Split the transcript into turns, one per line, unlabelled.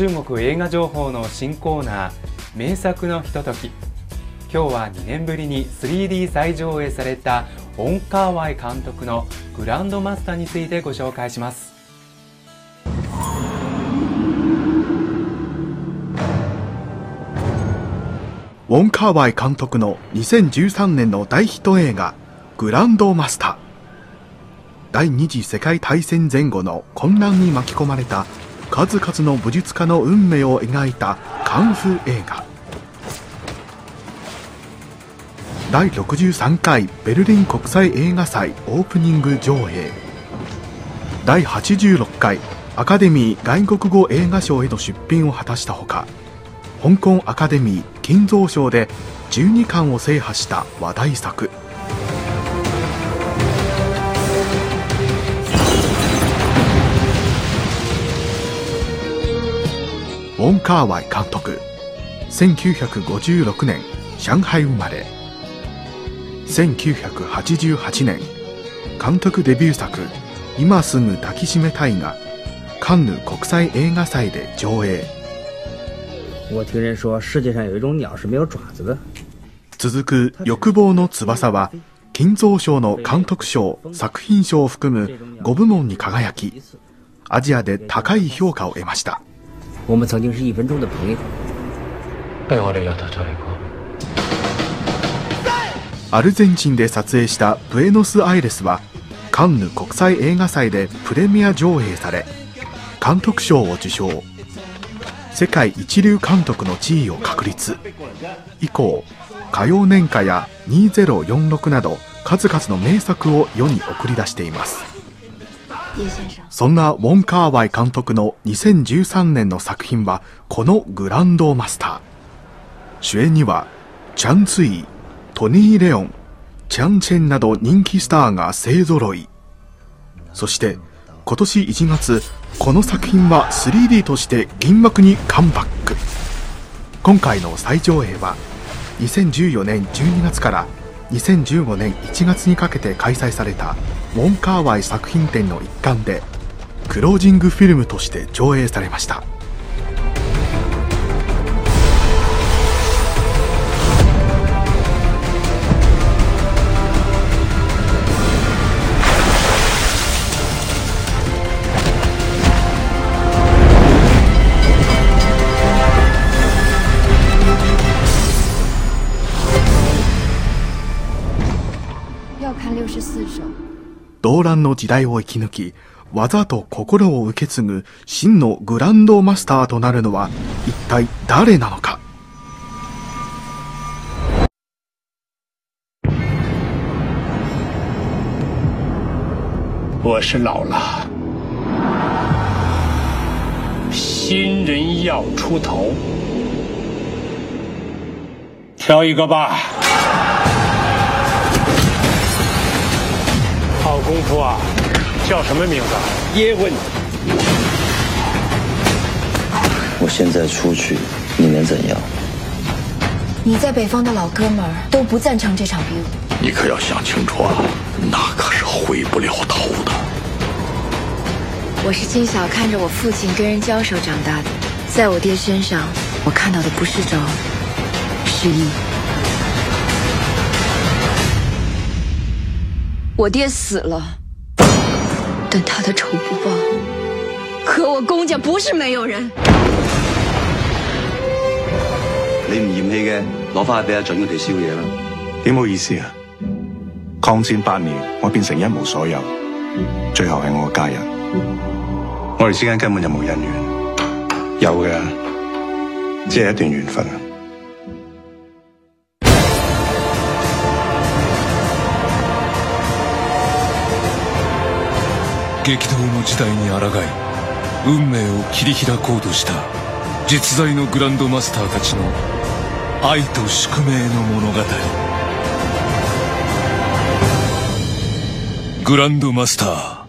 中国映画情報の新コーナー名作のひととき。今日は2年ぶりに 3D 再上映されたオン・カーワイ監督のグランドマスターについてご紹介します。
ウォン・カーワイ監督の2013年の大ヒット映画グランドマスター。第二次世界大戦前後の混乱に巻き込まれた数々の武術家の運命を描いたカンフー映画。第63回ベルリン国際映画祭オープニング上映。第86回アカデミー外国語映画賞への出品を果たしたほか香港アカデミー金蔵賞で12冠を制覇した話題作。ウォン・カーワイ監督。1956年上海生まれ。1988年監督デビュー作「今すぐ抱きしめたい」がカンヌ国際映画祭で上映。続く「欲望の翼」は金蔵賞の監督賞作品賞を含む5部門に輝きアジアで高い評価を得ました
我们曾经是一分钟的朋友。
アルゼンチンで撮影した「ブエノスアイレス」はカンヌ国際映画祭でプレミア上映され監督賞を受賞。世界一流監督の地位を確立以降歌謡年歌や2046など数々の名作を世に送り出していますそんなウォン・カーワイ監督の2013年の作品はこのグランドマスター。主演にはチャン・ツイトニー・レオンチャン・チェンなど人気スターが勢ぞろい。そして今年1月この作品は 3D として銀幕にカムバック。今回の再上映は2014年12月から2015年1月にかけて開催されたウォン・カーワイ作品展の一環でクロージングフィルムとして上映されました。動乱の時代を生き抜き技と心を受け継ぐ真のグランドマスターとなるのは一体誰なのか？
我是老了，新人要出头，挑一个吧。功夫啊，叫什么名字？叶问。
我现在出去，你能怎样？
你在北方的老哥们儿都不赞成这场比武。
你可要想清楚啊，那可是回不了头的。
我是从小看着我父亲跟人交手长大的，在我爹身上，我看到的不是招，是义。我爹死了，但他的仇不报。可我公家不是没有人。
你唔嫌弃嘅，攞翻去俾阿準佢哋燒嘢啦。
点好意思啊？抗战八年，我变成一无所有，最後係我嘅家人。我哋之间根本就冇姻緣，有嘅只係一段缘分
激動の時代に抗い運命を切り開こうとした実在のグランドマスターたちの愛と宿命の物語。グランドマスター。